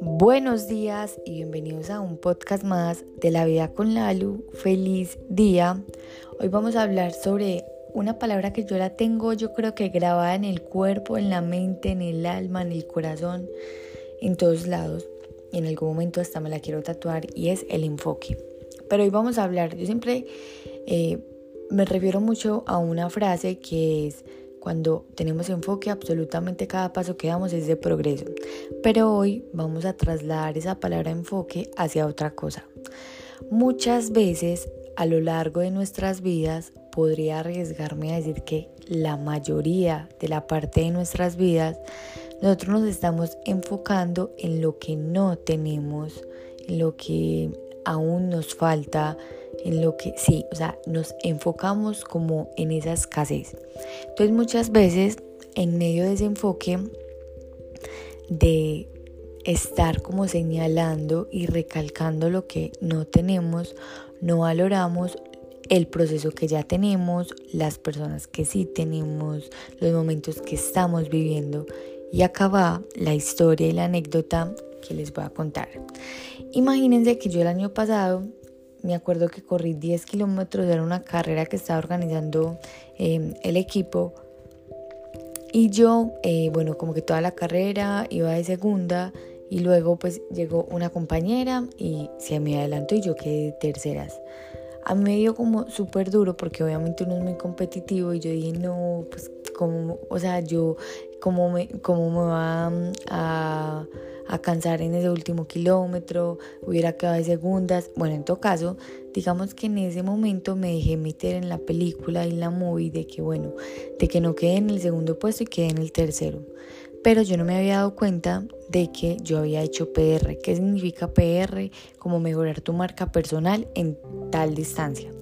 Buenos días y bienvenidos a un podcast más de la vida con Lalu. Feliz día. Hoy vamos a hablar sobre una palabra que yo la tengo yo creo que grabada en el cuerpo, en la mente, en el alma, en el corazón, en todos lados. Y en algún momento hasta me la quiero tatuar y es el enfoque. Pero hoy vamos a hablar, yo siempre eh, me refiero mucho a una frase que es cuando tenemos enfoque, absolutamente cada paso que damos es de progreso. Pero hoy vamos a trasladar esa palabra enfoque hacia otra cosa. Muchas veces a lo largo de nuestras vidas podría arriesgarme a decir que la mayoría de la parte de nuestras vidas nosotros nos estamos enfocando en lo que no tenemos, en lo que aún nos falta, en lo que sí, o sea, nos enfocamos como en esa escasez. Entonces muchas veces en medio de ese enfoque de estar como señalando y recalcando lo que no tenemos, no valoramos el proceso que ya tenemos, las personas que sí tenemos, los momentos que estamos viviendo. Y acá va la historia y la anécdota que les voy a contar. Imagínense que yo el año pasado me acuerdo que corrí 10 kilómetros, era una carrera que estaba organizando em, el equipo. Y yo, eh, bueno, como que toda la carrera iba de segunda y luego pues llegó una compañera y se me adelantó y yo quedé de terceras. A mí me dio como súper duro porque obviamente uno es muy competitivo y yo dije, no, pues como, o sea, yo, ¿cómo me, cómo me va a a cansar en ese último kilómetro, hubiera quedado de segundas. Bueno, en todo caso, digamos que en ese momento me dejé meter en la película y la movie de que, bueno, de que no quedé en el segundo puesto y quedé en el tercero. Pero yo no me había dado cuenta de que yo había hecho PR. ¿Qué significa PR? Como mejorar tu marca personal en tal distancia.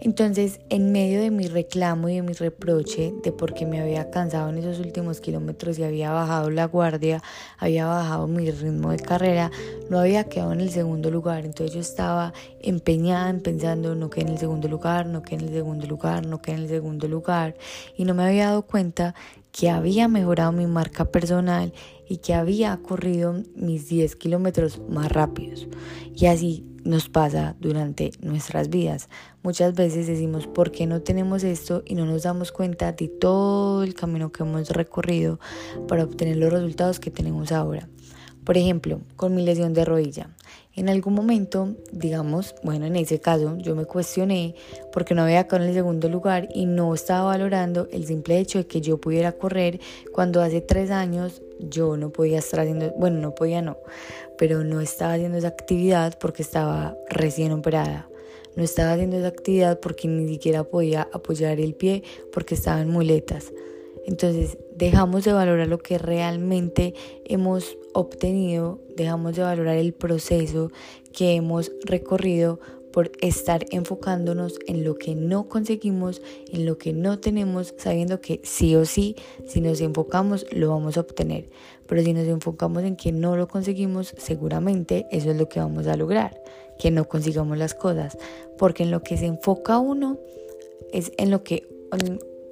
Entonces, en medio de mi reclamo y de mi reproche de por qué me había cansado en esos últimos kilómetros y había bajado la guardia, había bajado mi ritmo de carrera, no había quedado en el segundo lugar. Entonces yo estaba empeñada en pensando, no quedé en el segundo lugar, no quedé en el segundo lugar, no quedé en el segundo lugar. Y no me había dado cuenta que había mejorado mi marca personal y que había corrido mis 10 kilómetros más rápidos. Y así nos pasa durante nuestras vidas. Muchas veces decimos, ¿por qué no tenemos esto? Y no nos damos cuenta de todo el camino que hemos recorrido para obtener los resultados que tenemos ahora. Por ejemplo, con mi lesión de rodilla. En algún momento, digamos, bueno, en ese caso yo me cuestioné porque no había quedado en el segundo lugar y no estaba valorando el simple hecho de que yo pudiera correr cuando hace tres años yo no podía estar haciendo, bueno, no podía no, pero no estaba haciendo esa actividad porque estaba recién operada. No estaba haciendo esa actividad porque ni siquiera podía apoyar el pie porque estaba en muletas. Entonces dejamos de valorar lo que realmente hemos obtenido, dejamos de valorar el proceso que hemos recorrido por estar enfocándonos en lo que no conseguimos, en lo que no tenemos, sabiendo que sí o sí, si nos enfocamos, lo vamos a obtener. Pero si nos enfocamos en que no lo conseguimos, seguramente eso es lo que vamos a lograr, que no consigamos las cosas. Porque en lo que se enfoca uno es en lo que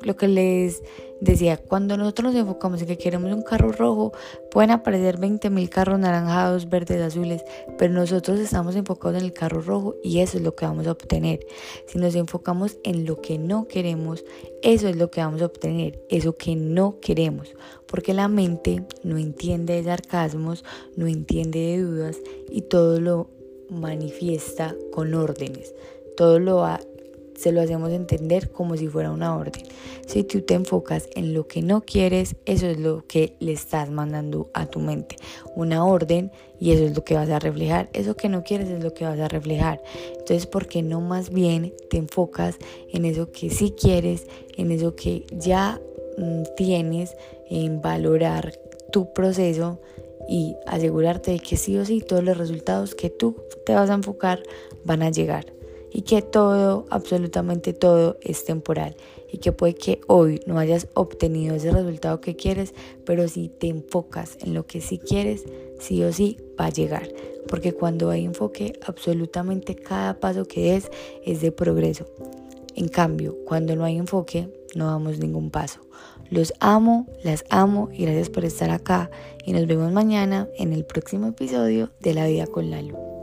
lo que les decía, cuando nosotros nos enfocamos en que queremos un carro rojo, pueden aparecer 20 mil carros naranjados, verdes, azules, pero nosotros estamos enfocados en el carro rojo y eso es lo que vamos a obtener. Si nos enfocamos en lo que no queremos, eso es lo que vamos a obtener, eso que no queremos, porque la mente no entiende de sarcasmos, no entiende de dudas y todo lo manifiesta con órdenes. Todo lo se lo hacemos entender como si fuera una orden. Si tú te enfocas en lo que no quieres, eso es lo que le estás mandando a tu mente. Una orden y eso es lo que vas a reflejar. Eso que no quieres es lo que vas a reflejar. Entonces, ¿por qué no más bien te enfocas en eso que sí quieres, en eso que ya mm, tienes, en valorar tu proceso? y asegurarte de que sí o sí todos los resultados que tú te vas a enfocar van a llegar y que todo, absolutamente todo es temporal y que puede que hoy no hayas obtenido ese resultado que quieres, pero si te enfocas en lo que sí quieres, sí o sí va a llegar. Porque cuando hay enfoque, absolutamente cada paso que des es de progreso. En cambio, cuando no hay enfoque, no damos ningún paso. Los amo, las amo y gracias por estar acá y nos vemos mañana en el próximo episodio de La Vida con Lalo.